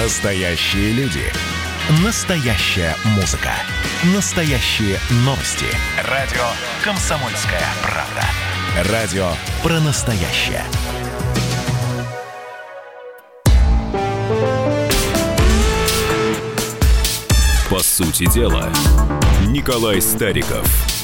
Настоящие люди. Настоящая музыка. Настоящие новости. Радио «Комсомольская правда». Радио про настоящее. По сути дела, Николай Стариков –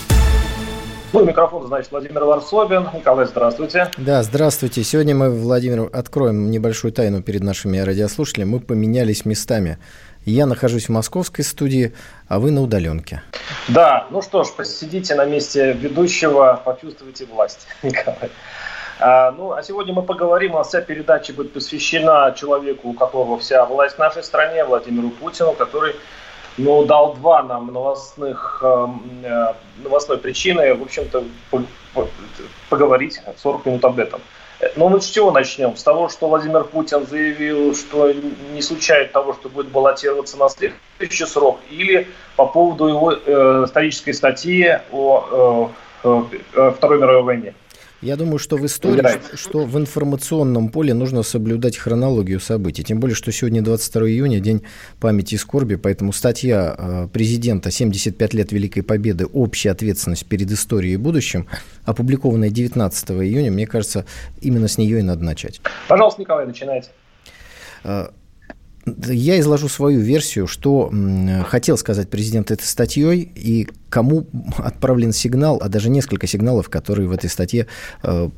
ну, микрофон, значит, Владимир Варсобин. Николай, здравствуйте. Да, здравствуйте. Сегодня мы, Владимир, откроем небольшую тайну перед нашими радиослушателями. Мы поменялись местами. Я нахожусь в московской студии, а вы на удаленке. Да, ну что ж, посидите на месте ведущего, почувствуйте власть, Николай. А, ну, а сегодня мы поговорим, а вся передача будет посвящена человеку, у которого вся власть в нашей стране, Владимиру Путину, который ну, дал два нам новостных, эм, э, новостной причины, в общем-то, поговорить 40 минут об этом. Но мы с чего начнем? С того, что Владимир Путин заявил, что не исключает того, что будет баллотироваться на следующий срок, или по поводу его э, исторической статьи о э, э, Второй мировой войне. Я думаю, что в истории, что в информационном поле нужно соблюдать хронологию событий. Тем более, что сегодня 22 июня, день памяти и скорби, поэтому статья э, президента «75 лет Великой Победы. Общая ответственность перед историей и будущим», опубликованная 19 июня, мне кажется, именно с нее и надо начать. Пожалуйста, Николай, начинайте. Э, я изложу свою версию, что хотел сказать президент этой статьей и кому отправлен сигнал, а даже несколько сигналов, которые в этой статье э,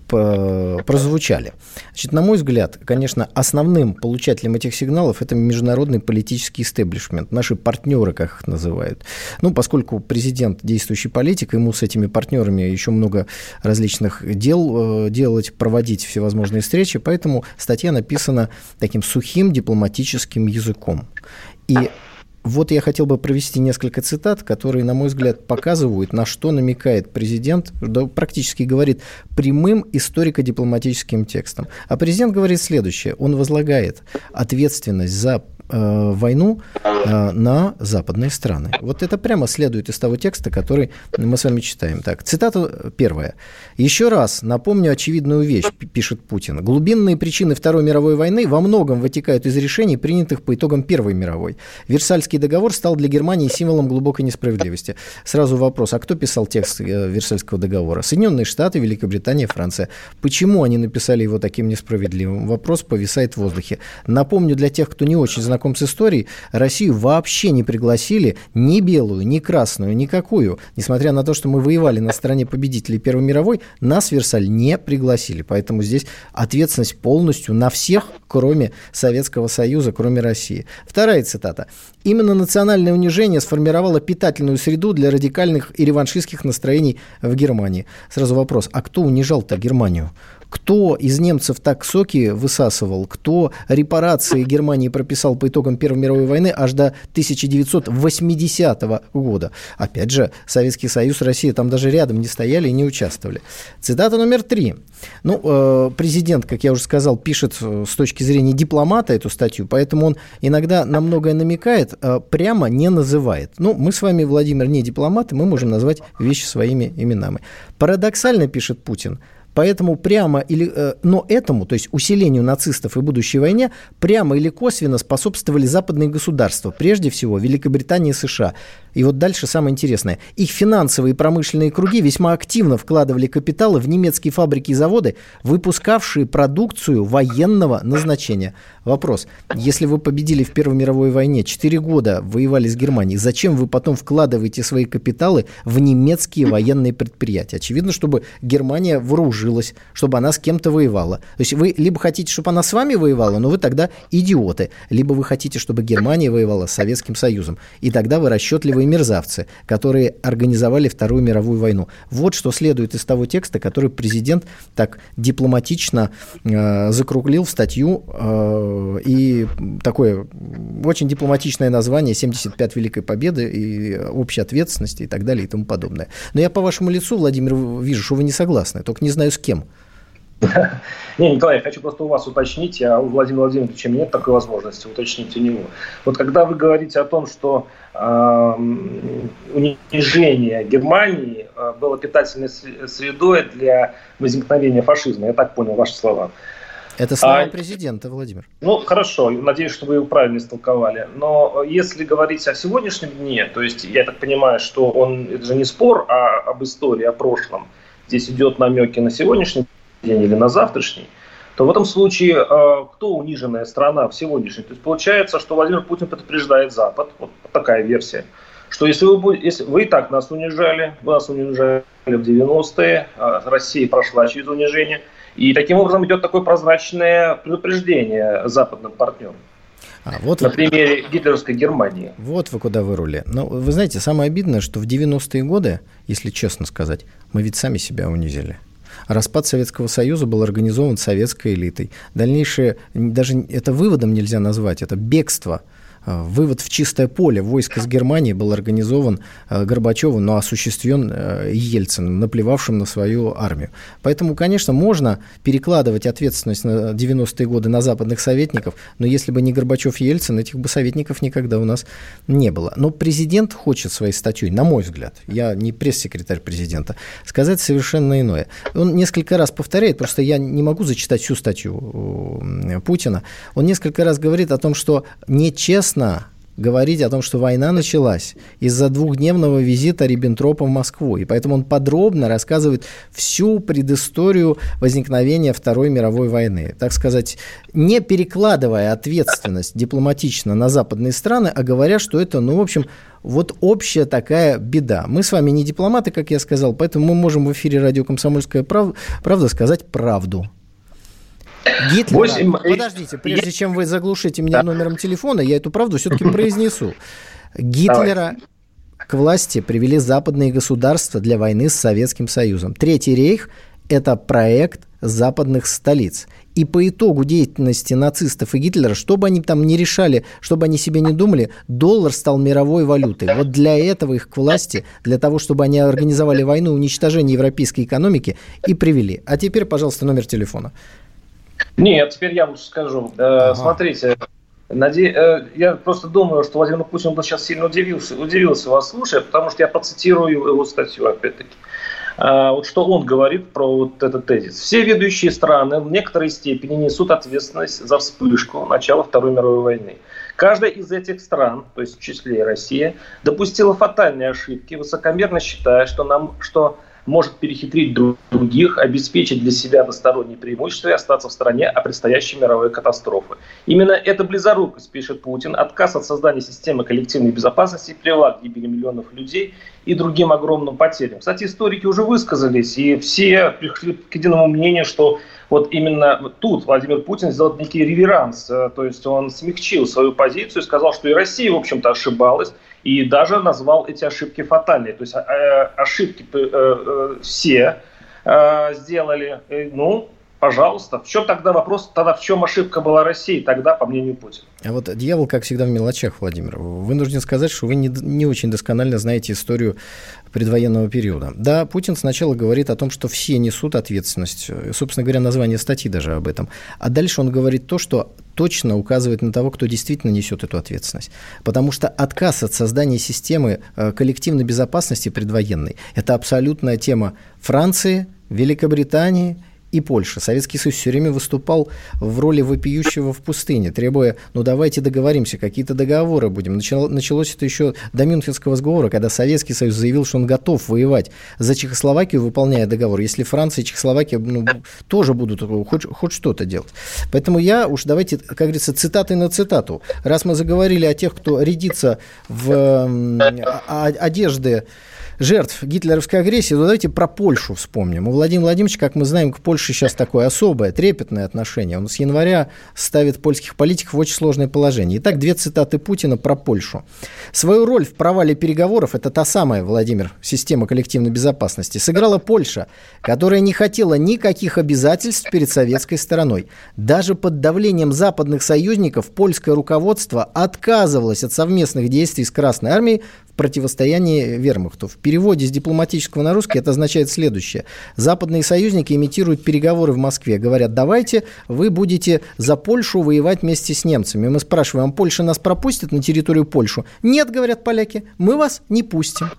прозвучали. Значит, на мой взгляд, конечно, основным получателем этих сигналов это международный политический истеблишмент, наши партнеры, как их называют. Ну, поскольку президент действующий политик, ему с этими партнерами еще много различных дел э, делать, проводить всевозможные встречи, поэтому статья написана таким сухим дипломатическим языком. И вот я хотел бы провести несколько цитат, которые, на мой взгляд, показывают, на что намекает президент, да, практически говорит прямым историко-дипломатическим текстом. А президент говорит следующее. Он возлагает ответственность за э, войну э, на западные страны. Вот это прямо следует из того текста, который мы с вами читаем. Так, цитата первая. «Еще раз напомню очевидную вещь», пишет Путин. «Глубинные причины Второй мировой войны во многом вытекают из решений, принятых по итогам Первой мировой. Версальский договор стал для Германии символом глубокой несправедливости». Сразу вопрос, а кто писал текст э, Версальского договора? Соединенные Штаты, Великобритания, Франция. Почему они написали его таким несправедливым? Вопрос повисает в воздухе. Напомню для тех, кто не очень знаком знаком с историей, Россию вообще не пригласили ни белую, ни красную, никакую. Несмотря на то, что мы воевали на стороне победителей Первой мировой, нас в Версаль не пригласили. Поэтому здесь ответственность полностью на всех, кроме Советского Союза, кроме России. Вторая цитата. Именно национальное унижение сформировало питательную среду для радикальных и реваншистских настроений в Германии. Сразу вопрос, а кто унижал-то Германию? Кто из немцев так соки высасывал, кто репарации Германии прописал по итогам Первой мировой войны аж до 1980 года. Опять же, Советский Союз, Россия там даже рядом не стояли и не участвовали. Цитата номер три. Ну, э, президент, как я уже сказал, пишет э, с точки зрения дипломата эту статью, поэтому он иногда на многое намекает, э, прямо не называет. Ну, мы с вами, Владимир, не дипломаты, мы можем назвать вещи своими именами. Парадоксально, пишет Путин, Поэтому прямо или, э, но этому, то есть усилению нацистов и будущей войне, прямо или косвенно способствовали западные государства, прежде всего Великобритания и США. И вот дальше самое интересное. Их финансовые и промышленные круги весьма активно вкладывали капиталы в немецкие фабрики и заводы, выпускавшие продукцию военного назначения. Вопрос. Если вы победили в Первой мировой войне, 4 года воевали с Германией, зачем вы потом вкладываете свои капиталы в немецкие военные предприятия? Очевидно, чтобы Германия вооружилась, чтобы она с кем-то воевала. То есть вы либо хотите, чтобы она с вами воевала, но вы тогда идиоты, либо вы хотите, чтобы Германия воевала с Советским Союзом, и тогда вы расчетливые мерзавцы, которые организовали Вторую мировую войну. Вот что следует из того текста, который президент так дипломатично э, закруглил в статью э, и такое очень дипломатичное название «75 Великой Победы» и общей ответственности и так далее и тому подобное. Но я по вашему лицу, Владимир, вижу, что вы не согласны, только не знаю с кем. Не, Николай, я хочу просто у вас уточнить, а у Владимира Владимировича нет такой возможности уточнить у него. Вот когда вы говорите о том, что э, унижение Германии э, было питательной средой для возникновения фашизма, я так понял ваши слова, Это слова а, президента, Владимир. Ну, хорошо, надеюсь, что вы его правильно истолковали. Но если говорить о сегодняшнем дне, то есть я так понимаю, что он, это же не спор а, об истории, о прошлом. Здесь идет намеки на сегодняшний день или на завтрашний то в этом случае э, кто униженная страна в сегодняшней? То есть получается, что Владимир Путин предупреждает Запад, вот такая версия, что если вы, если вы и так нас унижали, вы нас унижали в 90-е, а Россия прошла через унижение, и таким образом идет такое прозрачное предупреждение западным партнерам. А, вот на примере гитлеровской Германии. Вот вы куда вырули. Но вы знаете, самое обидное, что в 90-е годы, если честно сказать, мы ведь сами себя унизили. Распад Советского Союза был организован советской элитой. Дальнейшее, даже это выводом нельзя назвать, это бегство – вывод в чистое поле войск из Германии был организован э, Горбачевым, но осуществлен э, Ельциным, наплевавшим на свою армию. Поэтому, конечно, можно перекладывать ответственность на 90-е годы на западных советников, но если бы не Горбачев и Ельцин, этих бы советников никогда у нас не было. Но президент хочет своей статьей, на мой взгляд, я не пресс-секретарь президента, сказать совершенно иное. Он несколько раз повторяет, просто я не могу зачитать всю статью Путина, он несколько раз говорит о том, что нечестно уместно говорить о том, что война началась из-за двухдневного визита Риббентропа в Москву. И поэтому он подробно рассказывает всю предысторию возникновения Второй мировой войны. Так сказать, не перекладывая ответственность дипломатично на западные страны, а говоря, что это, ну, в общем, вот общая такая беда. Мы с вами не дипломаты, как я сказал, поэтому мы можем в эфире радио «Комсомольская правда» сказать правду. Гитлера. 8... Подождите, прежде чем вы заглушите меня номером телефона, я эту правду все-таки произнесу. Гитлера к власти привели западные государства для войны с Советским Союзом. Третий рейх – это проект западных столиц. И по итогу деятельности нацистов и Гитлера, что бы они там ни решали, что бы они себе не думали, доллар стал мировой валютой. Вот для этого их к власти, для того, чтобы они организовали войну, уничтожение европейской экономики и привели. А теперь, пожалуйста, номер телефона. Нет, теперь я лучше скажу. Э, ага. Смотрите, Наде... Э, я просто думаю, что Владимир Путин бы сейчас сильно удивился, удивился вас слушая, потому что я процитирую его статью опять-таки. А, вот что он говорит про вот этот тезис. Все ведущие страны в некоторой степени несут ответственность за вспышку начала Второй мировой войны. Каждая из этих стран, то есть в числе и Россия, допустила фатальные ошибки, высокомерно считая, что, нам, что может перехитрить других, обеспечить для себя односторонние преимущества и остаться в стране о предстоящей мировой катастрофе. Именно эта близорукость, пишет Путин, отказ от создания системы коллективной безопасности привела к гибели миллионов людей и другим огромным потерям. Кстати, историки уже высказались, и все пришли к единому мнению, что вот именно тут Владимир Путин сделал некий реверанс, э, то есть он смягчил свою позицию и сказал, что и Россия, в общем-то, ошибалась, и даже назвал эти ошибки фатальные. То есть э, ошибки э, все сделали, ну, Пожалуйста. В чем тогда вопрос, тогда в чем ошибка была России тогда, по мнению Путина? А вот дьявол, как всегда, в мелочах, Владимир. Вынужден сказать, что вы не, не очень досконально знаете историю предвоенного периода. Да, Путин сначала говорит о том, что все несут ответственность. Собственно говоря, название статьи даже об этом. А дальше он говорит то, что точно указывает на того, кто действительно несет эту ответственность. Потому что отказ от создания системы э, коллективной безопасности предвоенной – это абсолютная тема Франции, Великобритании – и Польша. Советский Союз все время выступал в роли вопиющего в пустыне, требуя, ну давайте договоримся, какие-то договоры будем. началось это еще до Мюнхенского сговора, когда Советский Союз заявил, что он готов воевать за Чехословакию, выполняя договор, если Франция и Чехословакия ну, тоже будут хоть, хоть что-то делать. Поэтому я уж давайте, как говорится, цитаты на цитату. Раз мы заговорили о тех, кто рядится в э, одежды жертв гитлеровской агрессии, то давайте про Польшу вспомним. У Владимира Владимировича, как мы знаем, к Польше сейчас такое особое, трепетное отношение. Он с января ставит польских политиков в очень сложное положение. Итак, две цитаты Путина про Польшу. Свою роль в провале переговоров, это та самая, Владимир, система коллективной безопасности, сыграла Польша, которая не хотела никаких обязательств перед советской стороной. Даже под давлением западных союзников польское руководство отказывалось от совместных действий с Красной Армией противостоянии вермахту. В переводе с дипломатического на русский это означает следующее. Западные союзники имитируют переговоры в Москве. Говорят, давайте вы будете за Польшу воевать вместе с немцами. Мы спрашиваем, Польша нас пропустит на территорию Польшу? Нет, говорят поляки, мы вас не пустим.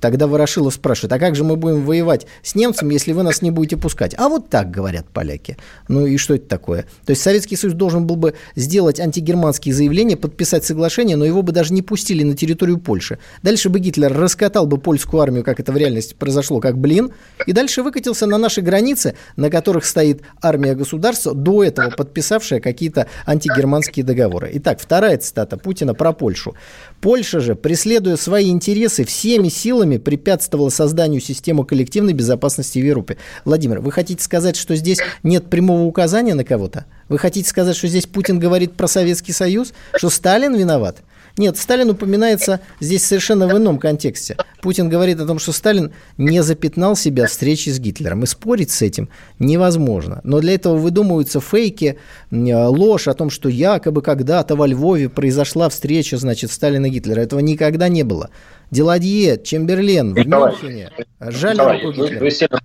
Тогда Ворошилов спрашивает, а как же мы будем воевать с немцами, если вы нас не будете пускать? А вот так говорят поляки. Ну и что это такое? То есть Советский Союз должен был бы сделать антигерманские заявления, подписать соглашение, но его бы даже не пустили на территорию Польши. Дальше бы Гитлер раскатал бы польскую армию, как это в реальности произошло, как блин, и дальше выкатился на наши границы, на которых стоит армия государства, до этого подписавшая какие-то антигерманские договоры. Итак, вторая цитата Путина про Польшу. Польша же, преследуя свои интересы, всеми силами препятствовала созданию системы коллективной безопасности в Европе. Владимир, вы хотите сказать, что здесь нет прямого указания на кого-то? Вы хотите сказать, что здесь Путин говорит про Советский Союз? Что Сталин виноват? Нет, Сталин упоминается здесь совершенно в ином контексте. Путин говорит о том, что Сталин не запятнал себя встречи с Гитлером. И спорить с этим невозможно. Но для этого выдумываются фейки, ложь о том, что якобы когда-то во Львове произошла встреча, значит, Сталина и Гитлера. Этого никогда не было. Деладье, Чемберлен в Мюнхене. Жаль Николай, руку Гитлера. Вы, вы сильно,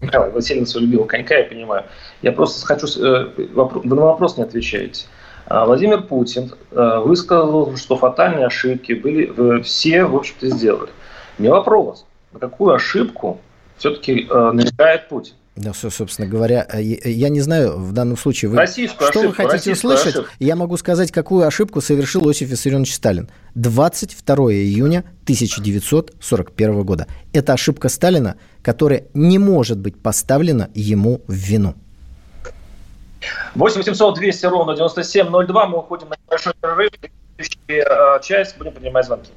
Николай, вы сильно своего любимого конька, я понимаю. Я просто хочу... Э, вопрос, вы на вопрос не отвечаете. А Владимир Путин э, высказал, что фатальные ошибки были, все, в общем-то, сделали. Не вопрос, на какую ошибку все-таки э, намекает Путин. Да, все, собственно говоря, я не знаю в данном случае, вы, Российскую что ошибку, вы хотите услышать. Ошибку. Я могу сказать, какую ошибку совершил Иосиф Виссарионович Сталин. 22 июня 1941 года. Это ошибка Сталина, которая не может быть поставлена ему в вину. 8 800 200 ровно 9702. Мы уходим на небольшой перерыв. В следующую э, часть будем принимать звонки.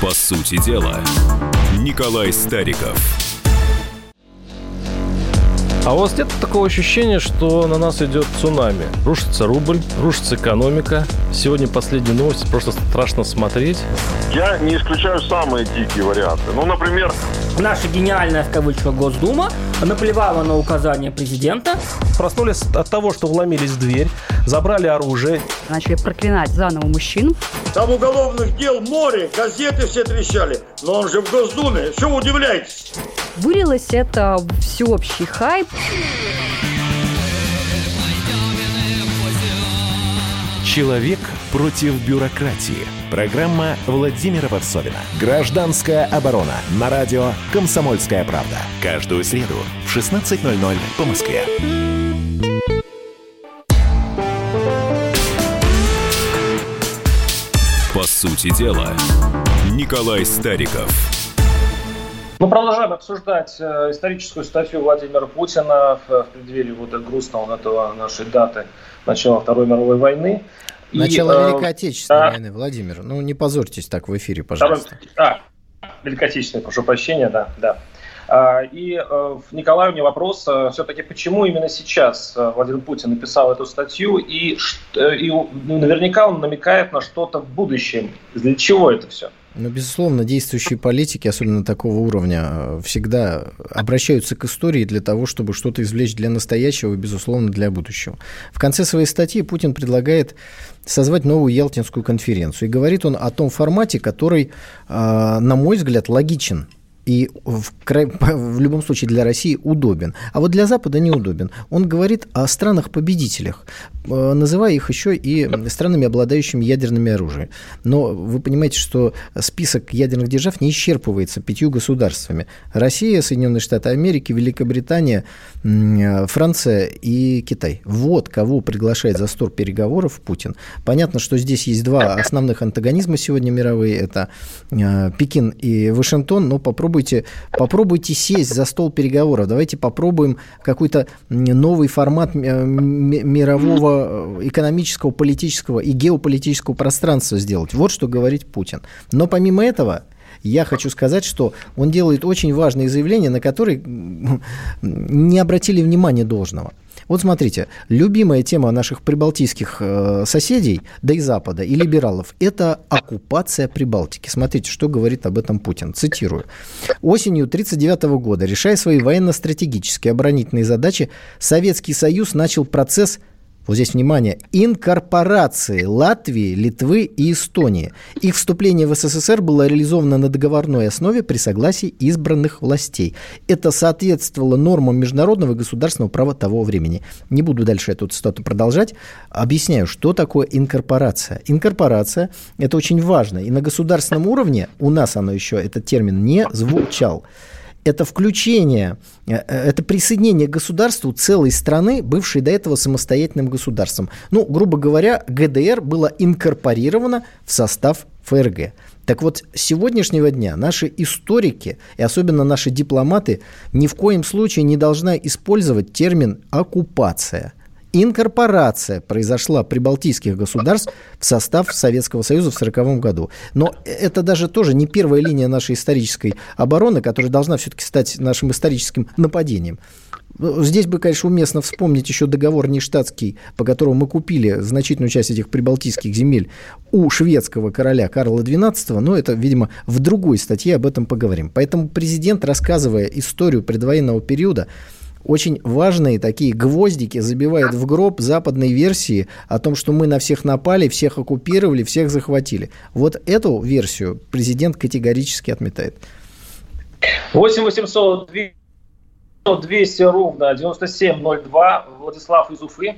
По сути дела, Николай Стариков. А у вас нет такого ощущения, что на нас идет цунами? Рушится рубль, рушится экономика. Сегодня последние новости, просто страшно смотреть. Я не исключаю самые дикие варианты. Ну, например... Наша гениальная, в кавычках, Госдума наплевала на указания президента. Проснулись от того, что вломились в дверь, забрали оружие. Начали проклинать заново мужчин. Там уголовных дел море, газеты все трещали. Но он же в Госдуме, что вы удивляетесь? Вылилось это всеобщий хайп. Человек против бюрократии. Программа Владимира Варсовина. Гражданская оборона. На радио «Комсомольская правда». Каждую среду в 16.00 по Москве. По сути дела, Николай Стариков – мы продолжаем обсуждать э, историческую статью Владимира Путина в, в преддверии вот грустного этого нашей даты начала Второй мировой войны. Начало и, э, Великой Отечественной а, войны, Владимир. Ну, не позорьтесь так в эфире, пожалуйста. А, Великой Отечественной, прошу прощения, да, да. А, и э, Николаю мне вопрос, э, все-таки почему именно сейчас Владимир Путин написал эту статью, и, и ну, наверняка он намекает на что-то в будущем. Для чего это все? Ну, безусловно, действующие политики, особенно такого уровня, э, всегда обращаются к истории для того, чтобы что-то извлечь для настоящего и, безусловно, для будущего. В конце своей статьи Путин предлагает созвать новую Ялтинскую конференцию. И говорит он о том формате, который, э, на мой взгляд, логичен и в, край, в любом случае для России удобен. А вот для Запада неудобен. Он говорит о странах-победителях, э, называя их еще и странами, обладающими ядерными оружием. Но вы понимаете, что список ядерных держав не исчерпывается пятью государствами. Россия, Соединенные Штаты Америки, Великобритания, Франция и Китай. Вот кого приглашает за стол переговоров Путин. Понятно, что здесь есть два основных антагонизма сегодня мировые. Это э, Пекин и Вашингтон, но попробуйте попробуйте, попробуйте сесть за стол переговоров. Давайте попробуем какой-то новый формат э, мирового э, экономического, политического и геополитического пространства сделать. Вот что говорит Путин. Но помимо этого, я хочу сказать, что он делает очень важные заявления, на которые не обратили внимания должного. Вот смотрите, любимая тема наших прибалтийских э, соседей, да и Запада, и либералов, это оккупация Прибалтики. Смотрите, что говорит об этом Путин. Цитирую. Осенью 1939 года, решая свои военно-стратегические оборонительные задачи, Советский Союз начал процесс вот здесь внимание, инкорпорации Латвии, Литвы и Эстонии. Их вступление в СССР было реализовано на договорной основе при согласии избранных властей. Это соответствовало нормам международного и государственного права того времени. Не буду дальше эту цитату продолжать. Объясняю, что такое инкорпорация. Инкорпорация – это очень важно. И на государственном уровне у нас оно еще, этот термин, не звучал это включение, э, это присоединение к государству целой страны, бывшей до этого самостоятельным государством. Ну, грубо говоря, ГДР было инкорпорировано в состав ФРГ. Так вот, с сегодняшнего дня наши историки и особенно наши дипломаты ни в коем случае не должны использовать термин «оккупация». Инкорпорация произошла прибалтийских государств в состав Советского Союза в 1940 году. Но это даже тоже не первая линия нашей исторической обороны, которая должна все-таки стать нашим историческим нападением. Здесь бы, конечно, уместно вспомнить еще договор нештатский, по которому мы купили значительную часть этих прибалтийских земель у шведского короля Карла XII, но это, видимо, в другой статье об этом поговорим. Поэтому президент, рассказывая историю предвоенного периода, очень важные такие гвоздики забивает в гроб западной версии о том, что мы на всех напали, всех оккупировали, всех захватили. Вот эту версию президент категорически отметает. 8 800 200 ровно 9702. Владислав из Уфы,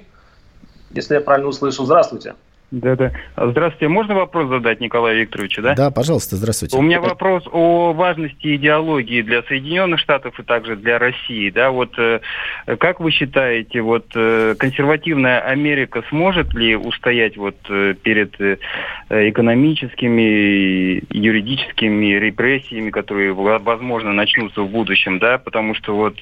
если я правильно услышал. Здравствуйте. Да, да. Здравствуйте. Можно вопрос задать Николаю Викторовичу, да? Да, пожалуйста, здравствуйте. У меня вопрос о важности идеологии для Соединенных Штатов и также для России. Да, вот э, как вы считаете, вот э, консервативная Америка сможет ли устоять вот э, перед экономическими, юридическими репрессиями, которые, возможно, начнутся в будущем, да, потому что вот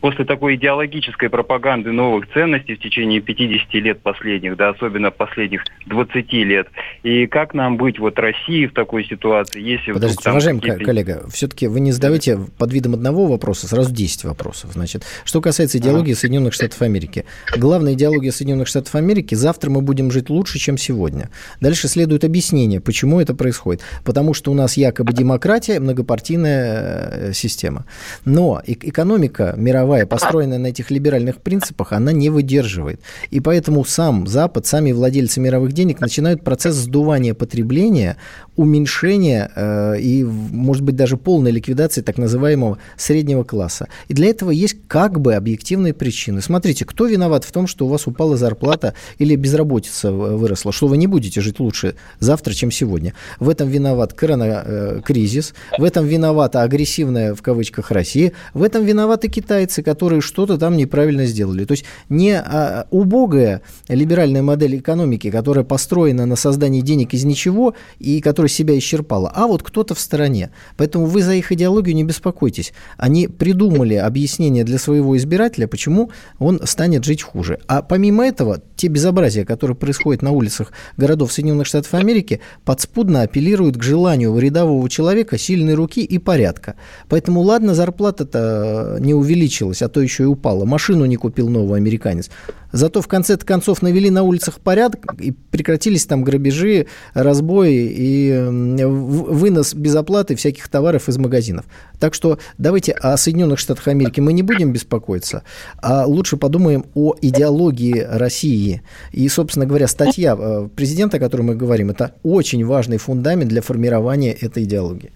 после такой идеологической пропаганды новых ценностей в течение 50 лет последних, да, особенно последних 20 лет. И как нам быть вот России в такой ситуации, если Подождите, вдруг уважаемый коллега, все-таки вы не задаете под видом одного вопроса сразу 10 вопросов. Значит, что касается идеологии ага. Соединенных Штатов Америки. Главная идеология Соединенных Штатов Америки – завтра мы будем жить лучше, чем сегодня. Дальше следует объяснение, почему это происходит. Потому что у нас якобы демократия, многопартийная э, система. Но экономика мировая, построенная на этих либеральных принципах, она не выдерживает. И поэтому сам Запад, сами владельцы мировой мировых денег начинают процесс сдувания потребления, уменьшения э, и, может быть, даже полной ликвидации так называемого среднего класса. И для этого есть как бы объективные причины. Смотрите, кто виноват в том, что у вас упала зарплата или безработица выросла, что вы не будете жить лучше завтра, чем сегодня. В этом виноват коронакризис, в этом виновата агрессивная, в кавычках, Россия, в этом виноваты китайцы, которые что-то там неправильно сделали. То есть не а, убогая либеральная модель экономики, которая построена на создании денег из ничего и которая себя исчерпала, а вот кто-то в стороне. Поэтому вы за их идеологию не беспокойтесь. Они придумали объяснение для своего избирателя, почему он станет жить хуже. А помимо этого, те безобразия, которые происходят на улицах городов Соединенных Штатов Америки, подспудно апеллируют к желанию рядового человека сильной руки и порядка. Поэтому, ладно, зарплата-то не увеличилась, а то еще и упала. Машину не купил новый американец. Зато в конце концов навели на улицах порядок и прекратились там грабежи, разбои и вынос без оплаты всяких товаров из магазинов. Так что давайте о Соединенных Штатах Америки мы не будем беспокоиться, а лучше подумаем о идеологии России. И, собственно говоря, статья э, президента, о которой мы говорим, это очень важный фундамент для формирования этой идеологии.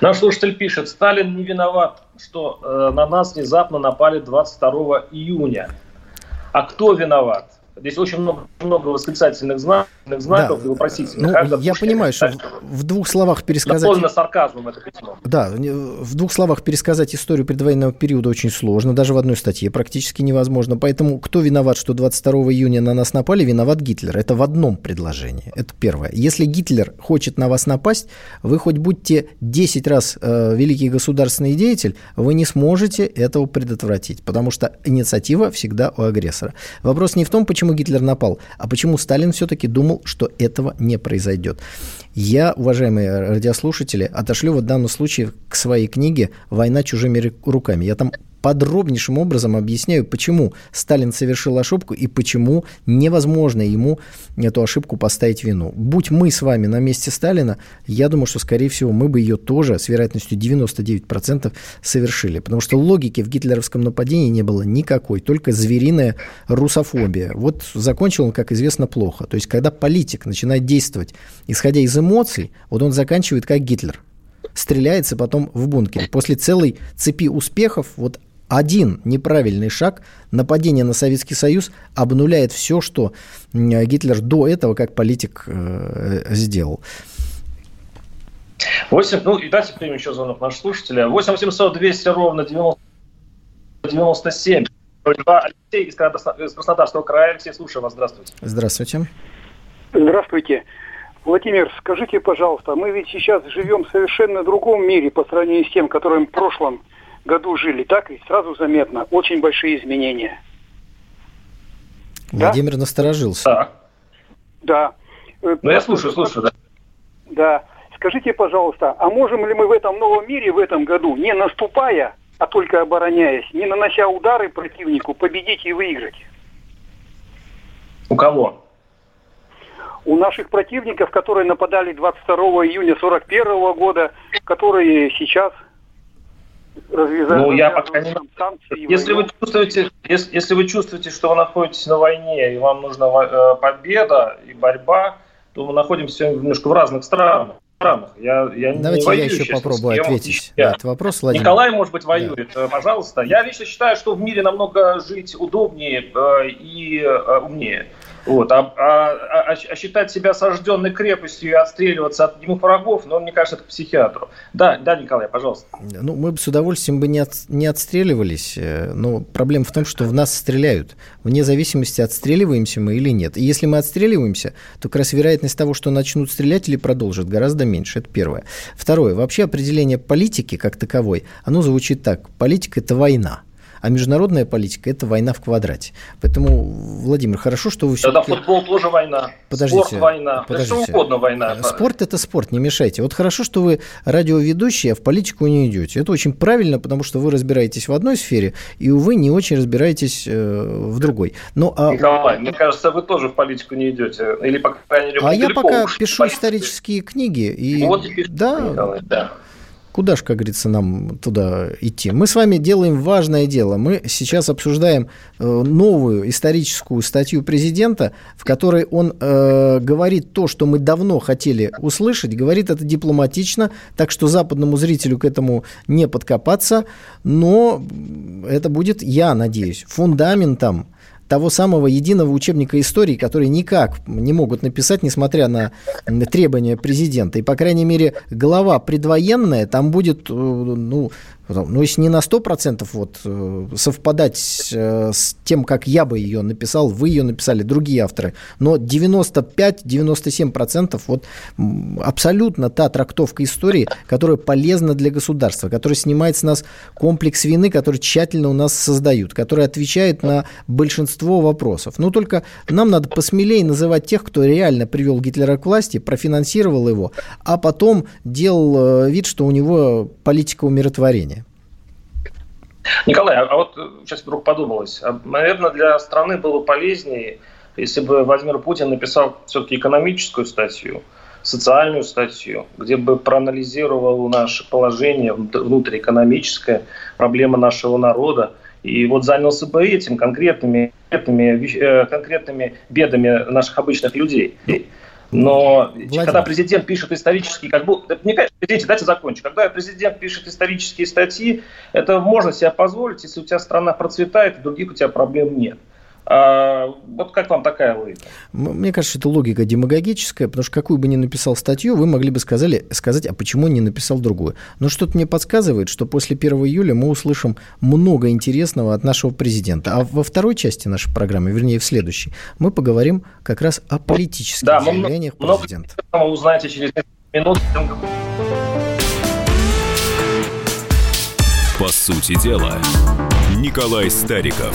Наш слушатель пишет, Сталин не виноват, что э, на нас внезапно напали 22 июня. А кто виноват? Здесь очень много, много восклицательных знаков, знаков да. и вопросительных. Ну, я понимаю, что в, в двух словах пересказать... Наполнено сарказмом это письмо. Да, в двух словах пересказать историю предвоенного периода очень сложно, даже в одной статье практически невозможно. Поэтому кто виноват, что 22 июня на нас напали, виноват Гитлер. Это в одном предложении. Это первое. Если Гитлер хочет на вас напасть, вы хоть будьте 10 раз э, великий государственный деятель, вы не сможете этого предотвратить, потому что инициатива всегда у агрессора. Вопрос не в том, почему почему Гитлер напал, а почему Сталин все-таки думал, что этого не произойдет. Я, уважаемые радиослушатели, отошлю в данном случае к своей книге «Война чужими руками». Я там подробнейшим образом объясняю, почему Сталин совершил ошибку и почему невозможно ему эту ошибку поставить вину. Будь мы с вами на месте Сталина, я думаю, что, скорее всего, мы бы ее тоже с вероятностью 99% совершили. Потому что логики в гитлеровском нападении не было никакой, только звериная русофобия. Вот закончил он, как известно, плохо. То есть, когда политик начинает действовать, исходя из эмоций, вот он заканчивает как Гитлер стреляется потом в бункере. После целой цепи успехов вот один неправильный шаг, нападение на Советский Союз обнуляет все, что Гитлер до этого как политик э, сделал. 8, ну и дайте примем еще звонок нашего слушателя. 8 800 200 ровно 90, 97. Алексей из Краснодарского края. Алексей, слушаю вас. Здравствуйте. Здравствуйте. Здравствуйте. Владимир, скажите, пожалуйста, мы ведь сейчас живем в совершенно другом мире по сравнению с тем, которым в прошлом году жили, так и сразу заметно очень большие изменения. Владимир да? насторожился. Да. Да. Э, ну, я слушаю, слушаю, да. Да. Скажите, пожалуйста, а можем ли мы в этом новом мире в этом году, не наступая, а только обороняясь, не нанося удары противнику, победить и выиграть? У кого? У наших противников, которые нападали 22 июня 41 года, которые сейчас развязать, ну, я пока не... санкции. Если вы, чувствуете, если, если вы чувствуете, что вы находитесь на войне, и вам нужна э, победа и борьба, то мы находимся немножко в разных странах. странах. Я, я Давайте не воюю, я еще попробую ответить на этот вопрос, Владимир. Николай, может быть, воюет. Да. Э, пожалуйста. Я лично считаю, что в мире намного жить удобнее э, и э, умнее. Вот. А, а, а, а считать себя осажденной крепостью и отстреливаться от немых врагов, ну, мне кажется, это к психиатру. Да, да, Николай, пожалуйста. Ну, мы бы с удовольствием бы не, от, не отстреливались, э, но проблема в том, что в нас стреляют. Вне зависимости, отстреливаемся мы или нет. И если мы отстреливаемся, то как раз вероятность того, что начнут стрелять или продолжат, гораздо меньше. Это первое. Второе. Вообще определение политики как таковой, оно звучит так. Политика – это война. А международная политика – это война в квадрате. Поэтому, Владимир, хорошо, что вы все Тогда футбол тоже война. Подождите. Спорт – война. Подождите. Да что угодно война. Спорт – это спорт, не мешайте. Вот хорошо, что вы радиоведущий, а в политику не идете. Это очень правильно, потому что вы разбираетесь в одной сфере, и, увы, не очень разбираетесь э, в другой. Но, а... Николай, мне кажется, вы тоже в политику не идете. Или, по крайней мере, А я пока пишу исторические книги. И... Вот и пишите, да, Николай, да. Куда же, как говорится, нам туда идти? Мы с вами делаем важное дело. Мы сейчас обсуждаем э, новую историческую статью президента, в которой он э, говорит то, что мы давно хотели услышать, говорит это дипломатично, так что западному зрителю к этому не подкопаться, но это будет, я надеюсь, фундаментом того самого единого учебника истории, который никак не могут написать, несмотря на требования президента. И, по крайней мере, глава предвоенная там будет, э, ну, ну, если не на 100% вот, э, совпадать э, с тем, как я бы ее написал, вы ее написали, другие авторы, но 95-97% вот абсолютно та трактовка истории, которая полезна для государства, которая снимает с нас комплекс вины, который тщательно у нас создают, который отвечает на большинство вопросов. Но только нам надо посмелее называть тех, кто реально привел Гитлера к власти, профинансировал его, а потом делал э, вид, что у него политика умиротворения. Николай, а вот сейчас вдруг подумалось, а, наверное, для страны было полезнее, если бы Владимир Путин написал все-таки экономическую статью, социальную статью, где бы проанализировал наше положение внутриэкономическое, проблемы нашего народа, и вот занялся бы этим конкретными, конкретными, э, конкретными бедами наших обычных людей. Но Владимир. когда президент пишет исторические, как бы, мне кажется, извините, дайте закончу. Когда президент пишет исторические статьи, это можно себе позволить, если у тебя страна процветает, и других у тебя проблем нет. А, вот как вам такая логика? Мне кажется, это логика демагогическая, потому что какую бы ни написал статью, вы могли бы сказали, сказать, а почему не написал другую. Но что-то мне подсказывает, что после 1 июля мы услышим много интересного от нашего президента. А во второй части нашей программы, вернее, в следующей, мы поговорим как раз о политических да, заявлениях много, президента. Много узнаете через минут. По сути дела, Николай Стариков.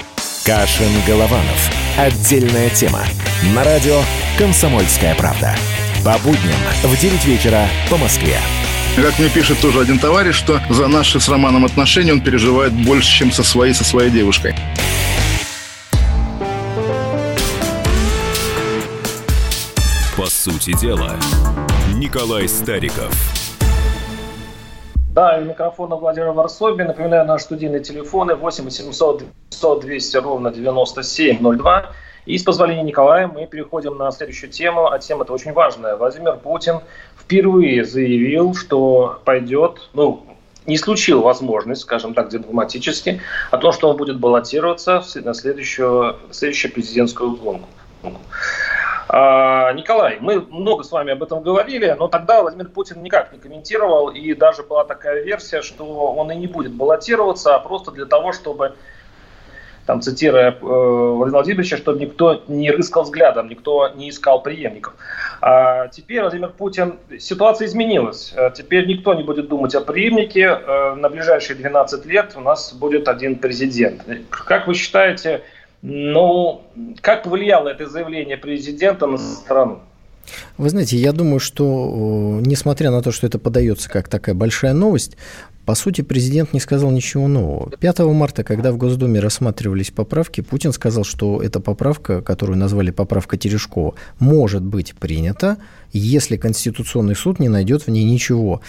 Кашин Голованов. Отдельная тема. На радио «Комсомольская правда». По будням в 9 вечера по Москве. Как мне пишет тоже один товарищ, что за наши с Романом отношения он переживает больше, чем со своей, со своей девушкой. По сути дела, Николай Стариков. Да, и микрофона Владимир Варсобин. Напоминаю, наши студийные телефоны 8 800 200 ровно 9702. И с позволения Николая мы переходим на следующую тему, а тема это очень важная. Владимир Путин впервые заявил, что пойдет, ну, не исключил возможность, скажем так, дипломатически, о том, что он будет баллотироваться на следующую, следующую президентскую гонку. А, Николай, мы много с вами об этом говорили, но тогда Владимир Путин никак не комментировал, и даже была такая версия, что он и не будет баллотироваться, а просто для того, чтобы там, цитируя э, Владимира Владимировича, чтобы никто не рыскал взглядом, никто не искал преемников. А теперь Владимир Путин, ситуация изменилась. Э, теперь никто не будет думать о преемнике. Э, на ближайшие 12 лет у нас будет один президент. Как вы считаете, ну, как повлияло это заявление президента на страну? Вы знаете, я думаю, что несмотря на то, что это подается как такая большая новость, по сути, президент не сказал ничего нового. 5 марта, когда в Госдуме рассматривались поправки, Путин сказал, что эта поправка, которую назвали поправка Терешкова, может быть принята, если Конституционный суд не найдет в ней ничего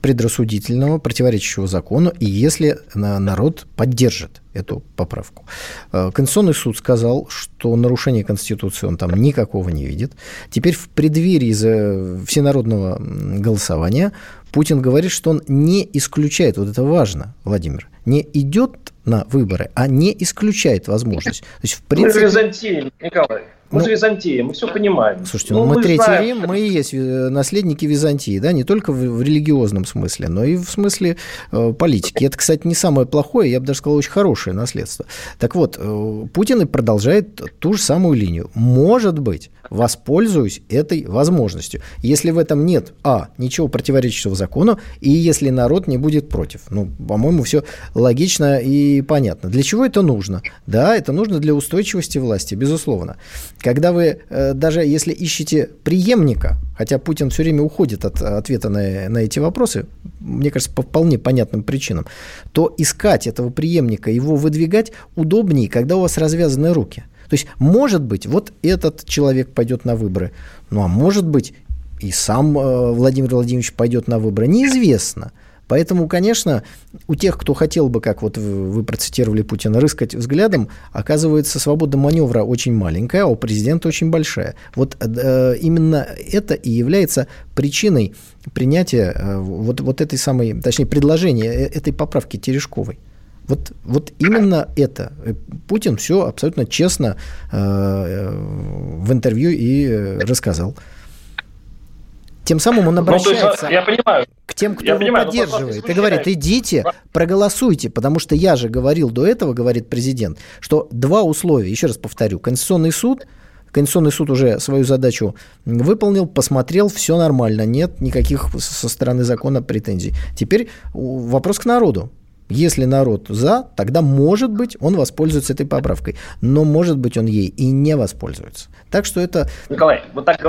предрассудительного, противоречащего закону, и если народ поддержит эту поправку. Э, Конституционный суд сказал, что нарушения Конституции он там никакого не видит. Теперь в преддверии всенародного голосования Путин говорит, что он не исключает, вот это важно, Владимир, не идет на выборы, а не исключает возможность. То есть, в принципе... Мы Византия, Николай. Мы ну, же Византия, мы все понимаем. Слушайте, ну, ну мы, мы Третий знаем, Рим, мы и есть э, наследники Византии, да, не только в, в религиозном смысле, но и в смысле э, политики. Это, кстати, не самое плохое, я бы даже сказал, очень хорошее наследство. Так вот, э, Путин и продолжает ту же самую линию. Может быть, воспользуюсь этой возможностью. Если в этом нет, а, ничего противоречащего закону, и если народ не будет против. Ну, по-моему, все логично и понятно. Для чего это нужно? Да, это нужно для устойчивости власти, безусловно. Когда вы, э, даже если ищете преемника, хотя Путин все время уходит от ответа на, на эти вопросы, мне кажется, по вполне понятным причинам, то искать этого преемника, его выдвигать удобнее, когда у вас развязаны руки. То есть, может быть, вот этот человек пойдет на выборы, ну а может быть, и сам э, Владимир Владимирович пойдет на выборы, неизвестно. Поэтому, конечно, у тех, кто хотел бы, как вот вы процитировали Путина, рыскать взглядом, оказывается, свобода маневра очень маленькая, а у президента очень большая. Вот э, именно это и является причиной принятия э, вот, вот этой самой, точнее, предложения э, этой поправки Терешковой. Вот, вот именно это. Путин все абсолютно честно э, э в интервью и э, рассказал. Тем самым он обращается ну, есть, я понимаю, к тем, кто я его понимаю, поддерживает, и говорит, идите, проголосуйте, потому что я же говорил до этого, говорит президент, что два условия, еще раз повторю, Конституционный суд, Конституционный суд уже свою задачу выполнил, посмотрел, все нормально, нет никаких со стороны закона претензий. Теперь вопрос к народу. Если народ за, тогда, может быть, он воспользуется этой поправкой. Но, может быть, он ей и не воспользуется. Так что это... Николай, вот так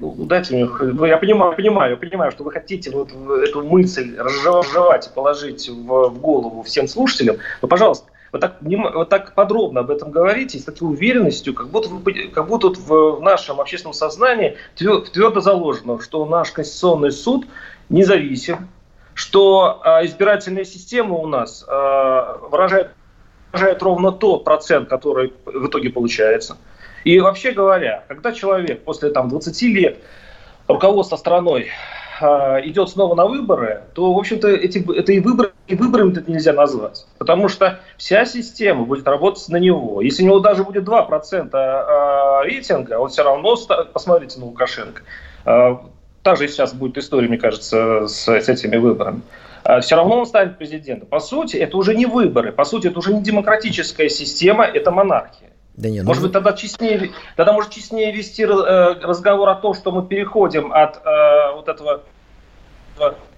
ну, дайте мне... Ну, я понимаю, понимаю, понимаю, что вы хотите вот эту мысль разжевать и положить в, голову всем слушателям. Но, пожалуйста, вот так, вот так подробно об этом говорите, с такой уверенностью, как будто, вы, как будто в нашем общественном сознании твердо заложено, что наш Конституционный суд независим, что э, избирательная система у нас э, выражает, выражает ровно тот процент, который в итоге получается. И вообще говоря, когда человек после там, 20 лет руководства страной э, идет снова на выборы, то, в общем-то, эти, это и, выборы, и выборами это нельзя назвать. Потому что вся система будет работать на него. Если у него даже будет 2% рейтинга, он все равно, посмотрите на Лукашенко, также сейчас будет история, мне кажется, с, с этими выборами. а, все равно он станет президентом. По сути, это уже не выборы, по сути, это уже не демократическая система, это монархия. Да нет, может ну... быть, тогда честнее, тогда может честнее вести э, разговор о том, что мы переходим от э, вот этого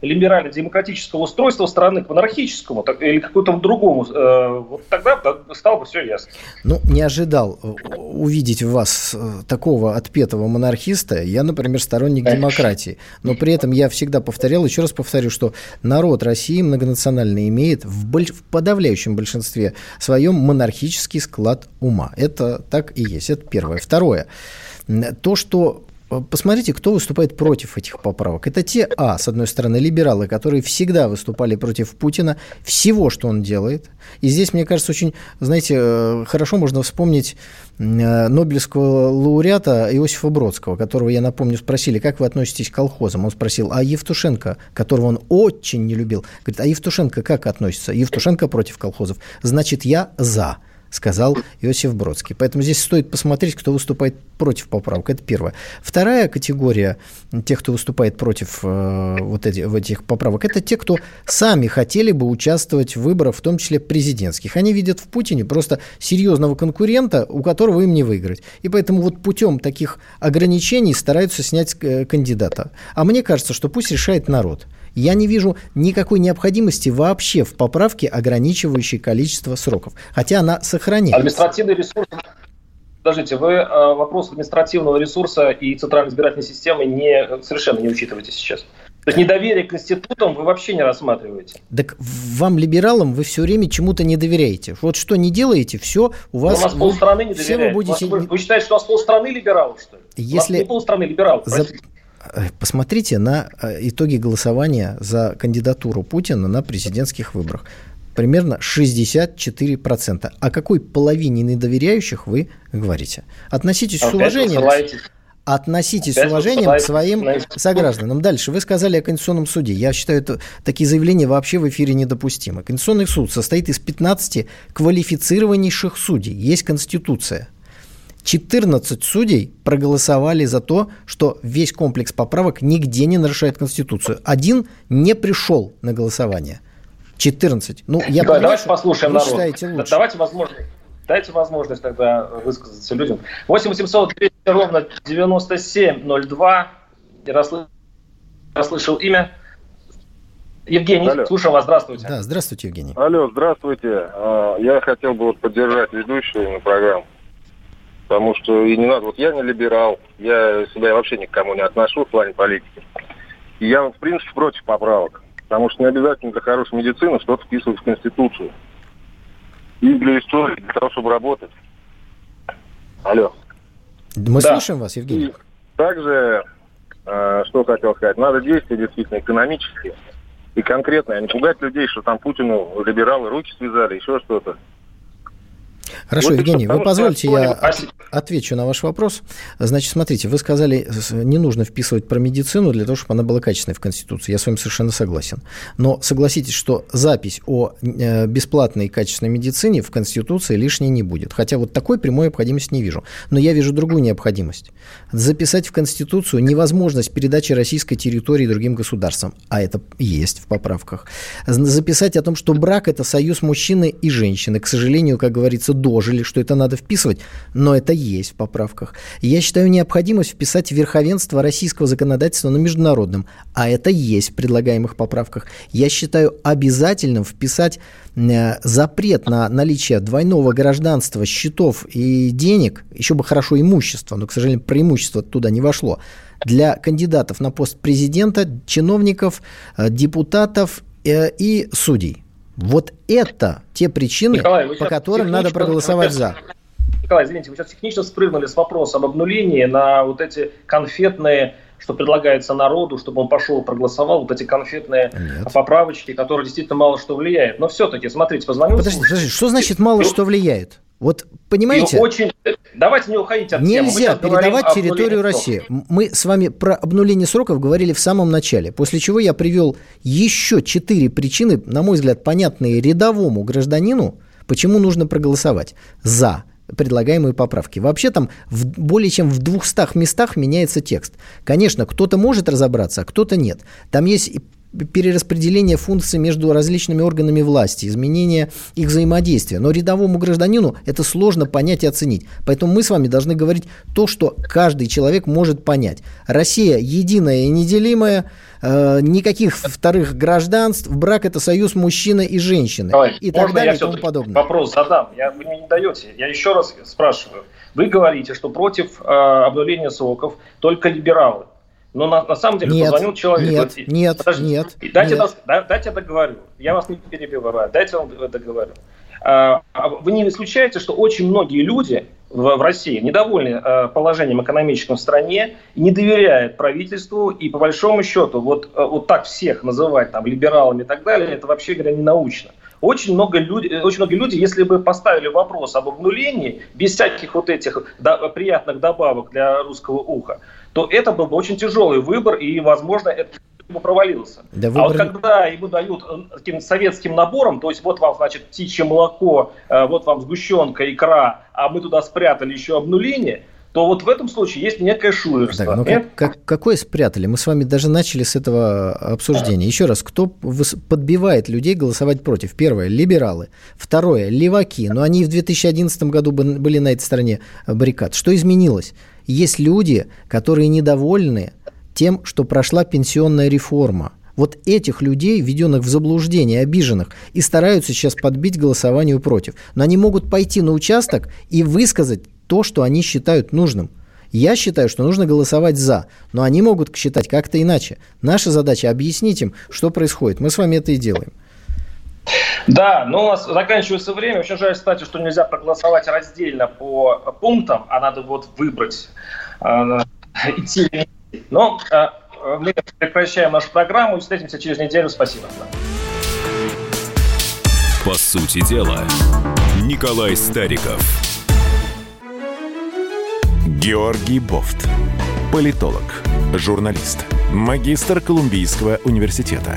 либерально-демократического устройства страны к монархическому так, или какому-то другому, э, вот тогда стало бы все ясно. Ну, не ожидал э, увидеть в вас э, такого отпетого монархиста. Я, например, сторонник демократии. Но при этом я всегда повторял, еще раз повторю, что народ России многонациональный имеет в, боль... в подавляющем большинстве своем монархический склад ума. Это так и есть. Это первое. Второе. То, что посмотрите, кто выступает против этих поправок. Это те, а, с одной стороны, либералы, которые всегда выступали против Путина, всего, что он делает. И здесь, мне кажется, очень, знаете, э, хорошо можно вспомнить э, Нобелевского лауреата Иосифа Бродского, которого, я напомню, спросили, как вы относитесь к колхозам. Он спросил, а Евтушенко, которого он очень не любил, говорит, а Евтушенко как относится? Евтушенко против колхозов. Значит, я за сказал Иосиф Бродский. Поэтому здесь стоит посмотреть, кто выступает против поправок. Это первое. Вторая категория тех, кто выступает против э, вот эти, этих поправок, это те, кто сами хотели бы участвовать в выборах, в том числе президентских. Они видят в Путине просто серьезного конкурента, у которого им не выиграть. И поэтому вот путем таких ограничений стараются снять э, кандидата. А мне кажется, что пусть решает народ. Я не вижу никакой необходимости вообще в поправке, ограничивающей количество сроков. Хотя она сохраняется. Административный ресурс Подождите, вы э, вопрос административного ресурса и центральной избирательной системы не, совершенно не учитываете сейчас. То есть недоверие к институтам вы вообще не рассматриваете. Так вам, либералам, вы все время чему-то не доверяете. Вот что не делаете, все у вас... Но у нас полстраны не доверяет. Все вы, будете... вы, вы считаете, что у нас полстраны либералов, что ли? Если... У нас не полстраны либералов, За... посмотрите на э, итоги голосования за кандидатуру Путина на президентских выборах. Примерно 64%. О какой половине недоверяющих вы говорите? Относитесь Опять с уважением. Относитесь Опять с уважением к своим согражданам. Дальше. Вы сказали о Конституционном суде. Я считаю, это, такие заявления вообще в эфире недопустимы. Конституционный суд состоит из 15 квалифицированнейших судей. Есть Конституция. 14 судей проголосовали за то, что весь комплекс поправок нигде не нарушает Конституцию. Один не пришел на голосование. 14. Ну, я Николай, давайте послушаем народ. Лучше. Давайте возможность. Дайте возможность тогда высказаться людям. 8 800 200 ровно 9702. Я расслышал имя. Евгений, Алло. слушаю вас, здравствуйте. Да, здравствуйте, Евгений. Алло, здравствуйте. А, я хотел бы вот поддержать ведущую на программу. Потому что и не надо, вот я не либерал, я себя вообще ни к кому не отношу в плане политики. И я, в принципе, против поправок. Потому что не обязательно для хорошей медицины что-то вписывать в Конституцию. И для истории, для того, чтобы работать. Алло. Мы да. слушаем вас, Евгений. И также, э, что хотел сказать, надо действовать действительно экономически и конкретно, а не пугать людей, что там Путину либералы руки связали, еще что-то. Хорошо, вот Евгений, вы позвольте, я отвечу на ваш вопрос. Значит, смотрите, вы сказали, не нужно вписывать про медицину для того, чтобы она была качественной в Конституции. Я с вами совершенно согласен. Но согласитесь, что запись о э, бесплатной и качественной медицине в Конституции лишней не будет. Хотя вот такой прямой необходимости не вижу. Но я вижу другую необходимость. Записать в Конституцию невозможность передачи российской территории другим государствам. А это есть в поправках. Записать о том, что брак – это союз мужчины и женщины. К сожалению, как говорится, дожили, что это надо вписывать, но это есть в поправках. Я считаю необходимость вписать верховенство российского законодательства на международном, а это есть в предлагаемых поправках. Я считаю обязательным вписать э, запрет на наличие двойного гражданства, счетов и денег, еще бы хорошо имущество, но, к сожалению, преимущество туда не вошло, для кандидатов на пост президента, чиновников, э, депутатов э, и судей. Вот это те причины, Николай, по которым надо проголосовать за. Николай, извините, вы сейчас технично спрыгнули с вопроса об обнулении на вот эти конфетные что предлагается народу, чтобы он пошел проголосовал, вот эти конфетные Нет. поправочки, которые действительно мало что влияют. Но все-таки, смотрите, позвонил... Подождите, подождите, что значит мало и, что влияет? Вот понимаете? Очень... Давайте не уходить от Нельзя темы. передавать территорию России. Мы с вами про обнуление сроков говорили в самом начале, после чего я привел еще четыре причины, на мой взгляд, понятные рядовому гражданину, почему нужно проголосовать за предлагаемые поправки. Вообще там в, более чем в 200 местах меняется текст. Конечно, кто-то может разобраться, а кто-то нет. Там есть перераспределение функций между различными органами власти, изменение их взаимодействия. Но рядовому гражданину это сложно понять и оценить. Поэтому мы с вами должны говорить то, что каждый человек может понять. Россия единая и неделимая, э, никаких вторых гражданств, брак это союз мужчины и женщины. Давай, и так далее и тому подобное. вопрос задам? Я, вы мне не даете. Я еще раз спрашиваю. Вы говорите, что против э, обнуления сроков только либералы. Но на, на самом деле Нет, позвонил человек. нет, Вот, нет, подожди, нет, Дайте, нет. дос- да- дайте договорю. Я вас не перебиваю. Дайте вам договорю. А, а Вы не исключаете, что очень многие люди в, в России недовольны э, положением экономическим в стране, не доверяют правительству, и по большому счету вот, вот так всех называть там либералами и так далее, это вообще говоря не научно. Очень много люди, э, очень многие люди, если бы поставили вопрос об обнулении без всяких вот этих да- приятных добавок для русского уха, то это был бы очень тяжелый выбор, и, возможно, это бы провалился. Да А вот выбор- когда ему дают э, таким советским набором, то есть вот вам, значит, птичье молоко, э, вот вам сгущенка, икра, а мы туда спрятали еще обнуление, то вот в этом случае есть некое шулерство. Так, ну как, как- какое спрятали? Мы с вами даже начали с этого обсуждения. Еще раз, кто подбивает людей голосовать против? Первое – либералы. Второе – леваки. Но они в 2011 году бы- были на этой стороне баррикад. Что изменилось? Есть люди, которые недовольны тем, что прошла пенсионная реформа. Вот этих людей, введенных в заблуждение, обиженных, и стараются сейчас подбить голосованию против. Но они могут пойти на участок и высказать то, что они считают нужным. Я считаю, что нужно голосовать за, но они могут считать как-то иначе. Наша задача объяснить им, что происходит. Мы с вами это и делаем. Да, но у нас заканчивается время. Очень жаль, кстати, что нельзя проголосовать раздельно по пунктам, а надо вот выбрать, э, идти или не идти. Но э, мы прекращаем нашу программу и встретимся через неделю. Спасибо. По сути дела, Николай Стариков. Георгий Бофт. Политолог, журналист, магистр Колумбийского университета,